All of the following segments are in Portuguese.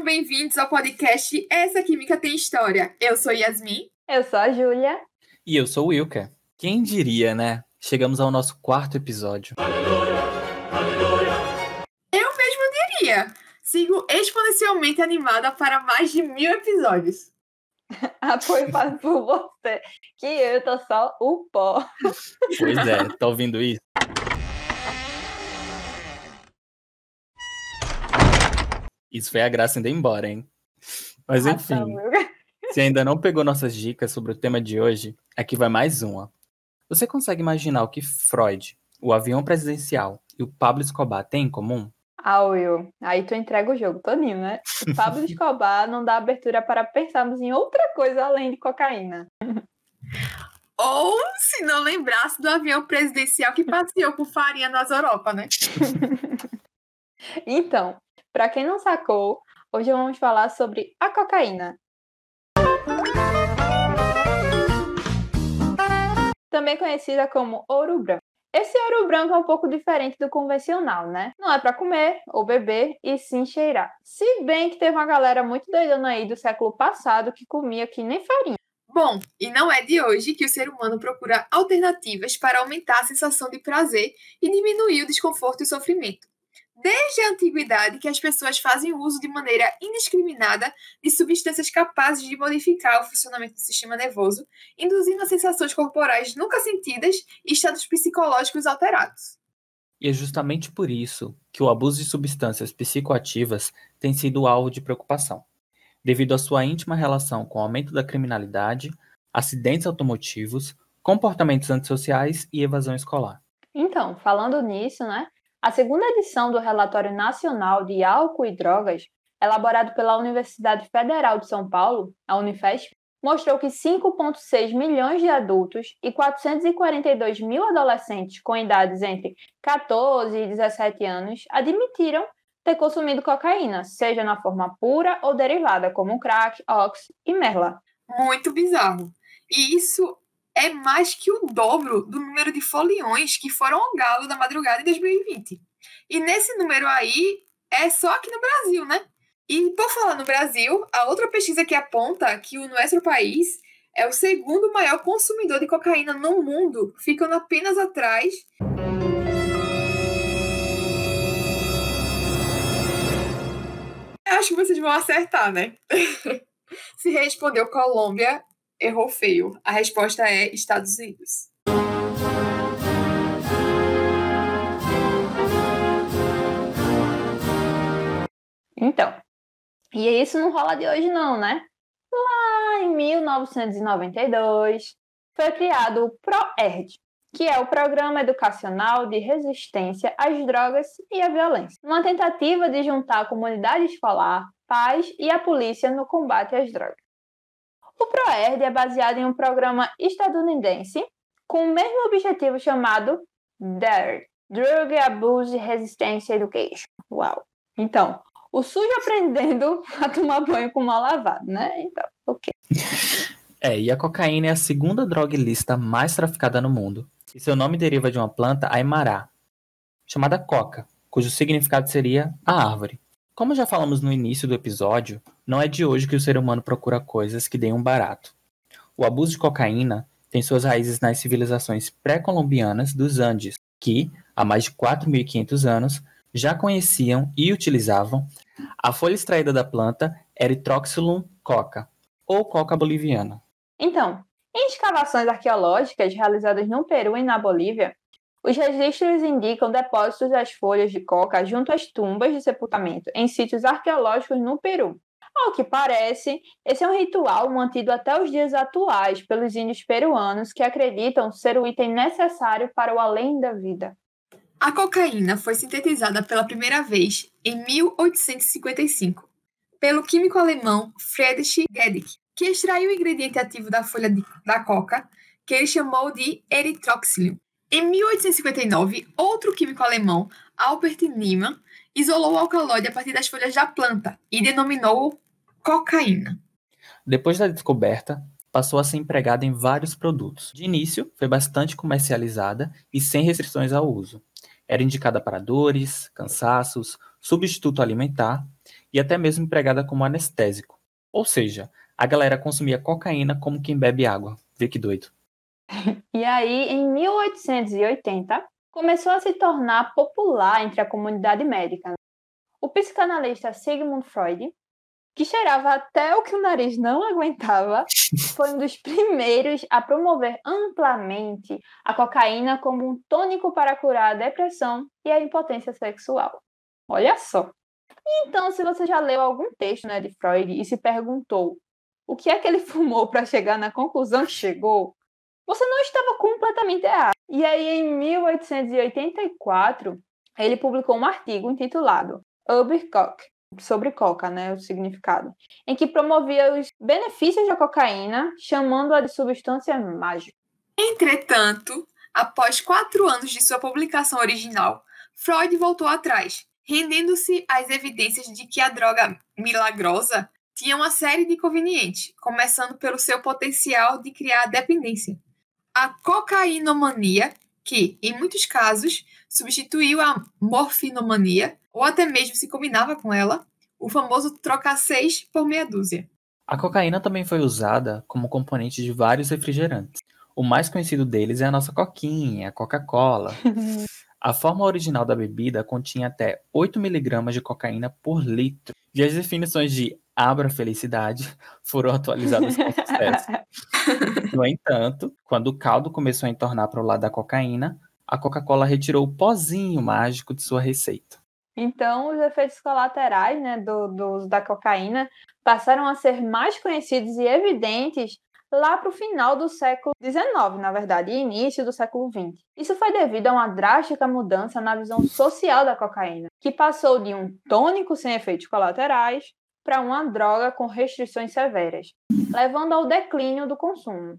Sejam bem-vindos ao podcast Essa Química Tem História. Eu sou Yasmin. Eu sou a Júlia. E eu sou o Wilker. Quem diria, né? Chegamos ao nosso quarto episódio. Eu mesmo diria. Sigo exponencialmente animada para mais de mil episódios. Apoio por você, que eu tô só o pó. Pois é, tá ouvindo isso? Isso foi a graça indo embora, hein? Mas Ah, enfim, tá, se ainda não pegou nossas dicas sobre o tema de hoje, aqui vai mais uma. Você consegue imaginar o que Freud, o avião presidencial e o Pablo Escobar têm em comum? Ah, Will, aí tu entrega o jogo todinho, né? O Pablo Escobar não dá abertura para pensarmos em outra coisa além de cocaína. Ou se não lembrasse do avião presidencial que passeou por farinha nas Europa, né? Então, para quem não sacou, hoje vamos falar sobre a cocaína. Também conhecida como ouro branco. Esse ouro branco é um pouco diferente do convencional, né? Não é para comer ou beber e sim cheirar. Se bem que teve uma galera muito doidona aí do século passado que comia que nem farinha. Bom, e não é de hoje que o ser humano procura alternativas para aumentar a sensação de prazer e diminuir o desconforto e o sofrimento. Desde a antiguidade que as pessoas fazem uso de maneira indiscriminada de substâncias capazes de modificar o funcionamento do sistema nervoso, induzindo a sensações corporais nunca sentidas e estados psicológicos alterados. E é justamente por isso que o abuso de substâncias psicoativas tem sido alvo de preocupação, devido à sua íntima relação com o aumento da criminalidade, acidentes automotivos, comportamentos antissociais e evasão escolar. Então, falando nisso, né? A segunda edição do Relatório Nacional de Álcool e Drogas, elaborado pela Universidade Federal de São Paulo, a Unifesp, mostrou que 5,6 milhões de adultos e 442 mil adolescentes com idades entre 14 e 17 anos admitiram ter consumido cocaína, seja na forma pura ou derivada, como crack, ox e merla. Muito bizarro. E isso é mais que o dobro do número de foliões que foram ao galo da madrugada em 2020. E nesse número aí é só aqui no Brasil, né? E por falar no Brasil, a outra pesquisa que aponta que o nosso país é o segundo maior consumidor de cocaína no mundo, ficando apenas atrás. Acho que vocês vão acertar, né? Se respondeu Colômbia, errou feio. A resposta é Estados Unidos. Então, e isso não rola de hoje não, né? Lá em 1992, foi criado o PROERD, que é o Programa Educacional de Resistência às Drogas e à Violência, uma tentativa de juntar a comunidade escolar, pais e a polícia no combate às drogas. O PROERD é baseado em um programa estadunidense com o mesmo objetivo chamado DARE, Drug Abuse Resistance Education. Uau! Então, o sujo aprendendo a tomar banho com mal lavado, né? Então, ok. É, e a cocaína é a segunda droga ilícita mais traficada no mundo. E seu nome deriva de uma planta aimará, chamada coca, cujo significado seria a árvore. Como já falamos no início do episódio, não é de hoje que o ser humano procura coisas que deem um barato. O abuso de cocaína tem suas raízes nas civilizações pré-colombianas dos Andes, que, há mais de 4.500 anos, já conheciam e utilizavam a folha extraída da planta Erythroxylum coca, ou coca boliviana. Então, em escavações arqueológicas realizadas no Peru e na Bolívia, os registros indicam depósitos das folhas de coca junto às tumbas de sepultamento em sítios arqueológicos no Peru. Ao que parece, esse é um ritual mantido até os dias atuais pelos índios peruanos que acreditam ser o item necessário para o além da vida. A cocaína foi sintetizada pela primeira vez em 1855 pelo químico alemão Friedrich Gedig, que extraiu o ingrediente ativo da folha de, da coca, que ele chamou de erythroxylum. Em 1859, outro químico alemão, Albert Niemann, isolou o alcaloide a partir das folhas da planta e denominou cocaína. Depois da descoberta, passou a ser empregada em vários produtos. De início, foi bastante comercializada e sem restrições ao uso. Era indicada para dores, cansaços, substituto alimentar e até mesmo empregada como anestésico. Ou seja, a galera consumia cocaína como quem bebe água. Vê que doido. E aí, em 1880, começou a se tornar popular entre a comunidade médica. O psicanalista Sigmund Freud, que cheirava até o que o nariz não aguentava, foi um dos primeiros a promover amplamente a cocaína como um tônico para curar a depressão e a impotência sexual. Olha só. Então, se você já leu algum texto né, de Freud e se perguntou o que é que ele fumou para chegar na conclusão que chegou, você não estava completamente errado. E aí, em 1884, ele publicou um artigo intitulado Ubercock, sobre coca, né, o significado, em que promovia os benefícios da cocaína, chamando-a de substância mágica. Entretanto, após quatro anos de sua publicação original, Freud voltou atrás, rendendo-se às evidências de que a droga milagrosa tinha uma série de inconvenientes, começando pelo seu potencial de criar dependência. A cocainomania, que, em muitos casos, substituiu a morfinomania, ou até mesmo se combinava com ela, o famoso trocar seis por meia dúzia. A cocaína também foi usada como componente de vários refrigerantes. O mais conhecido deles é a nossa coquinha, a Coca-Cola. a forma original da bebida continha até 8 miligramas de cocaína por litro. E as definições de abra felicidade foram atualizadas com sucesso. No entanto, quando o caldo começou a entornar para o lado da cocaína, a Coca-Cola retirou o pozinho mágico de sua receita. Então, os efeitos colaterais né, do, do uso da cocaína passaram a ser mais conhecidos e evidentes lá para o final do século XIX, na verdade, e início do século XX. Isso foi devido a uma drástica mudança na visão social da cocaína, que passou de um tônico sem efeitos colaterais para uma droga com restrições severas, levando ao declínio do consumo.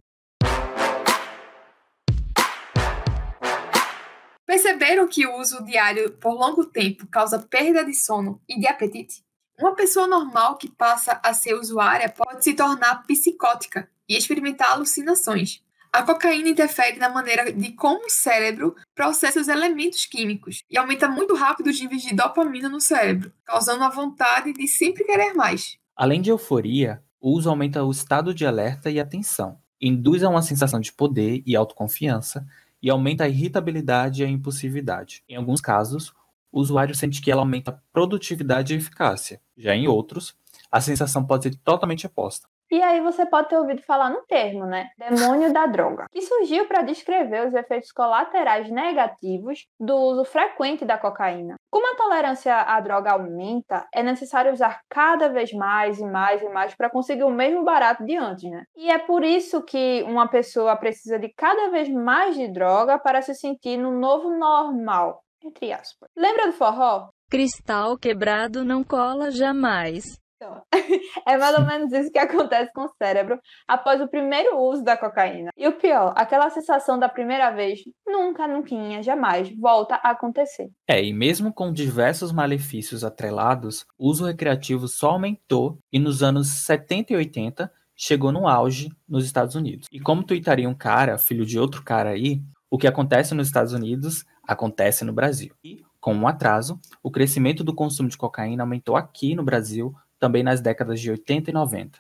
Perceberam que o uso diário por longo tempo causa perda de sono e de apetite? Uma pessoa normal que passa a ser usuária pode se tornar psicótica e experimentar alucinações. A cocaína interfere na maneira de como o cérebro processa os elementos químicos e aumenta muito rápido os níveis de dopamina no cérebro, causando a vontade de sempre querer mais. Além de euforia, o uso aumenta o estado de alerta e atenção, induz a uma sensação de poder e autoconfiança e aumenta a irritabilidade e a impulsividade. Em alguns casos, o usuário sente que ela aumenta a produtividade e eficácia. Já em outros, a sensação pode ser totalmente oposta. E aí você pode ter ouvido falar no termo, né? Demônio da droga, que surgiu para descrever os efeitos colaterais negativos do uso frequente da cocaína. Como a tolerância à droga aumenta, é necessário usar cada vez mais e mais e mais para conseguir o mesmo barato de antes, né? E é por isso que uma pessoa precisa de cada vez mais de droga para se sentir no novo normal, entre aspas. Lembra do forró? Cristal quebrado não cola jamais. Então, é mais ou menos isso que acontece com o cérebro após o primeiro uso da cocaína. E o pior, aquela sensação da primeira vez nunca, nunca, jamais volta a acontecer. É, e mesmo com diversos malefícios atrelados, o uso recreativo só aumentou e nos anos 70 e 80 chegou no auge nos Estados Unidos. E como tuitaria um cara, filho de outro cara aí, o que acontece nos Estados Unidos acontece no Brasil. E, com um atraso, o crescimento do consumo de cocaína aumentou aqui no Brasil também nas décadas de 80 e 90.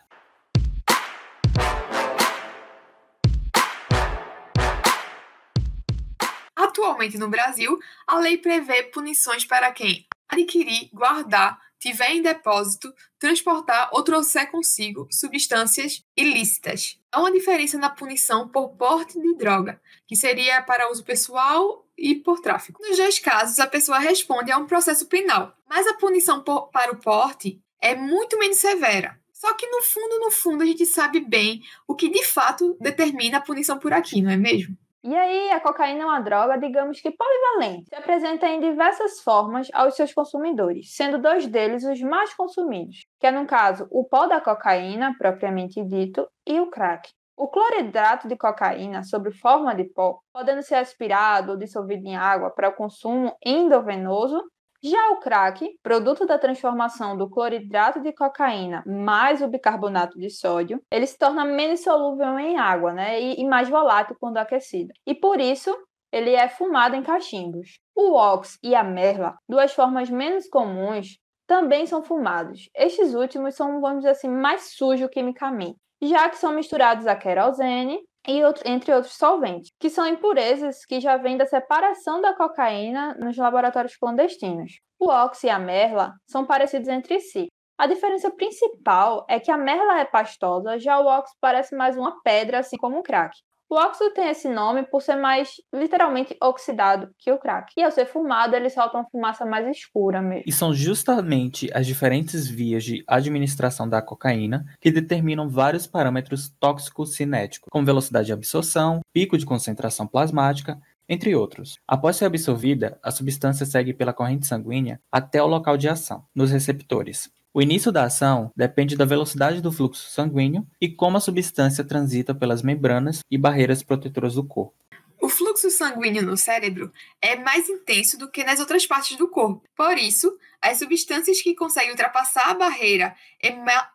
Atualmente no Brasil, a lei prevê punições para quem adquirir, guardar, tiver em depósito, transportar ou trouxer consigo substâncias ilícitas. Há uma diferença na punição por porte de droga, que seria para uso pessoal e por tráfico. Nos dois casos, a pessoa responde a um processo penal, mas a punição por, para o porte é muito menos severa. Só que no fundo, no fundo, a gente sabe bem o que de fato determina a punição por aqui, não é mesmo? E aí, a cocaína é uma droga, digamos que polivalente, se apresenta em diversas formas aos seus consumidores, sendo dois deles os mais consumidos, que é, no caso, o pó da cocaína, propriamente dito, e o crack. O cloridrato de cocaína, sob forma de pó, podendo ser aspirado ou dissolvido em água para o consumo endovenoso, já o crack, produto da transformação do cloridrato de cocaína mais o bicarbonato de sódio, ele se torna menos solúvel em água, né? E, e mais volátil quando aquecido. E por isso, ele é fumado em cachimbos. O ox e a merla, duas formas menos comuns, também são fumados. Estes últimos são, vamos dizer assim, mais sujos quimicamente, já que são misturados a querosene e outro, entre outros solventes, que são impurezas que já vêm da separação da cocaína nos laboratórios clandestinos. O óxido e a merla são parecidos entre si. A diferença principal é que a merla é pastosa, já o óxido parece mais uma pedra, assim como o crack. O óxido tem esse nome por ser mais literalmente oxidado que o crack. E ao ser fumado, ele solta uma fumaça mais escura mesmo. E são justamente as diferentes vias de administração da cocaína que determinam vários parâmetros tóxicos cinéticos, como velocidade de absorção, pico de concentração plasmática, entre outros. Após ser absorvida, a substância segue pela corrente sanguínea até o local de ação, nos receptores. O início da ação depende da velocidade do fluxo sanguíneo e como a substância transita pelas membranas e barreiras protetoras do corpo. O fluxo sanguíneo no cérebro é mais intenso do que nas outras partes do corpo. Por isso, as substâncias que conseguem ultrapassar a barreira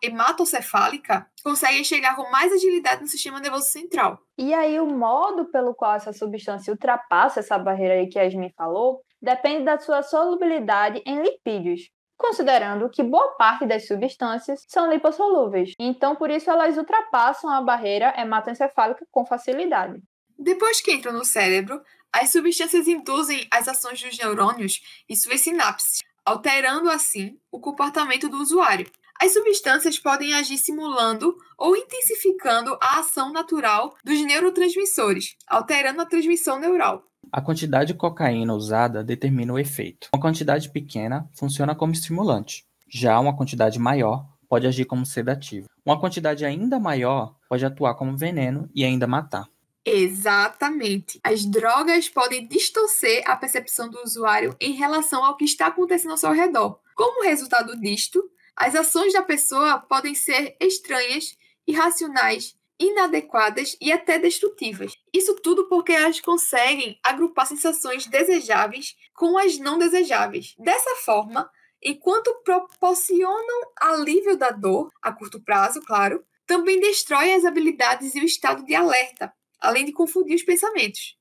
hematocefálica conseguem chegar com mais agilidade no sistema nervoso central. E aí, o modo pelo qual essa substância ultrapassa essa barreira aí que a Yasmin falou depende da sua solubilidade em lipídios, considerando que boa parte das substâncias são lipossolúveis, então por isso elas ultrapassam a barreira hematoencefálica com facilidade. Depois que entram no cérebro, as substâncias induzem as ações dos neurônios e suas sinapses, alterando assim o comportamento do usuário. As substâncias podem agir simulando ou intensificando a ação natural dos neurotransmissores, alterando a transmissão neural. A quantidade de cocaína usada determina o efeito. Uma quantidade pequena funciona como estimulante, já uma quantidade maior pode agir como sedativo. Uma quantidade ainda maior pode atuar como veneno e ainda matar. Exatamente. As drogas podem distorcer a percepção do usuário em relação ao que está acontecendo ao seu redor. Como resultado disto, as ações da pessoa podem ser estranhas, irracionais inadequadas e até destrutivas. Isso tudo porque elas conseguem agrupar sensações desejáveis com as não desejáveis. Dessa forma, enquanto proporcionam alívio da dor, a curto prazo, claro, também destrói as habilidades e o estado de alerta, além de confundir os pensamentos.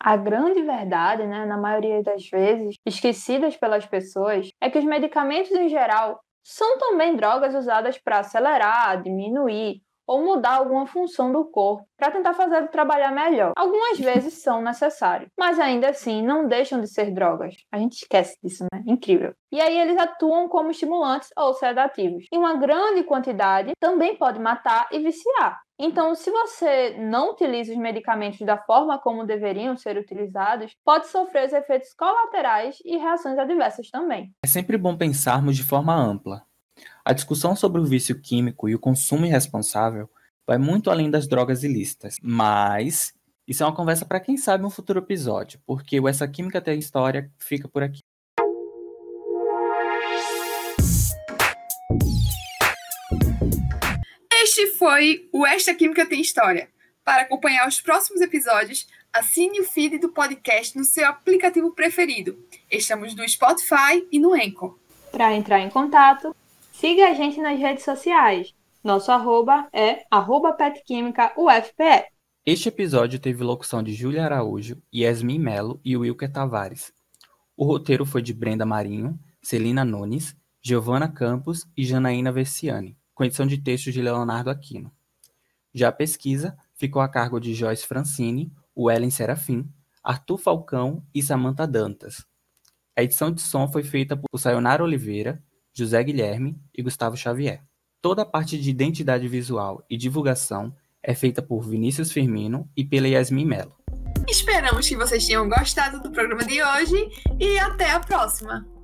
A grande verdade, né, na maioria das vezes, esquecidas pelas pessoas, é que os medicamentos em geral são também drogas usadas para acelerar, diminuir ou mudar alguma função do corpo para tentar fazê-lo trabalhar melhor. Algumas vezes são necessários, mas ainda assim não deixam de ser drogas. A gente esquece disso, né? Incrível. E aí eles atuam como estimulantes ou sedativos. Em uma grande quantidade também pode matar e viciar. Então, se você não utiliza os medicamentos da forma como deveriam ser utilizados, pode sofrer os efeitos colaterais e reações adversas também. É sempre bom pensarmos de forma ampla. A discussão sobre o vício químico e o consumo irresponsável vai muito além das drogas ilícitas, mas isso é uma conversa para quem sabe um futuro episódio, porque o Essa Química Tem História fica por aqui. Este foi o Esta Química Tem História. Para acompanhar os próximos episódios, assine o feed do podcast no seu aplicativo preferido. Estamos no Spotify e no Anchor. Para entrar em contato, siga a gente nas redes sociais. Nosso arroba é arroba petquímicaufpe. Este episódio teve locução de Júlia Araújo, Yasmin Melo e Wilker Tavares. O roteiro foi de Brenda Marinho, Celina Nunes, Giovana Campos e Janaína Versiani com edição de textos de Leonardo Aquino. Já a pesquisa ficou a cargo de Joyce Francini, Wellen Serafim, Arthur Falcão e Samantha Dantas. A edição de som foi feita por Sayonara Oliveira, José Guilherme e Gustavo Xavier. Toda a parte de identidade visual e divulgação é feita por Vinícius Firmino e pela Yasmin Mello. Esperamos que vocês tenham gostado do programa de hoje e até a próxima!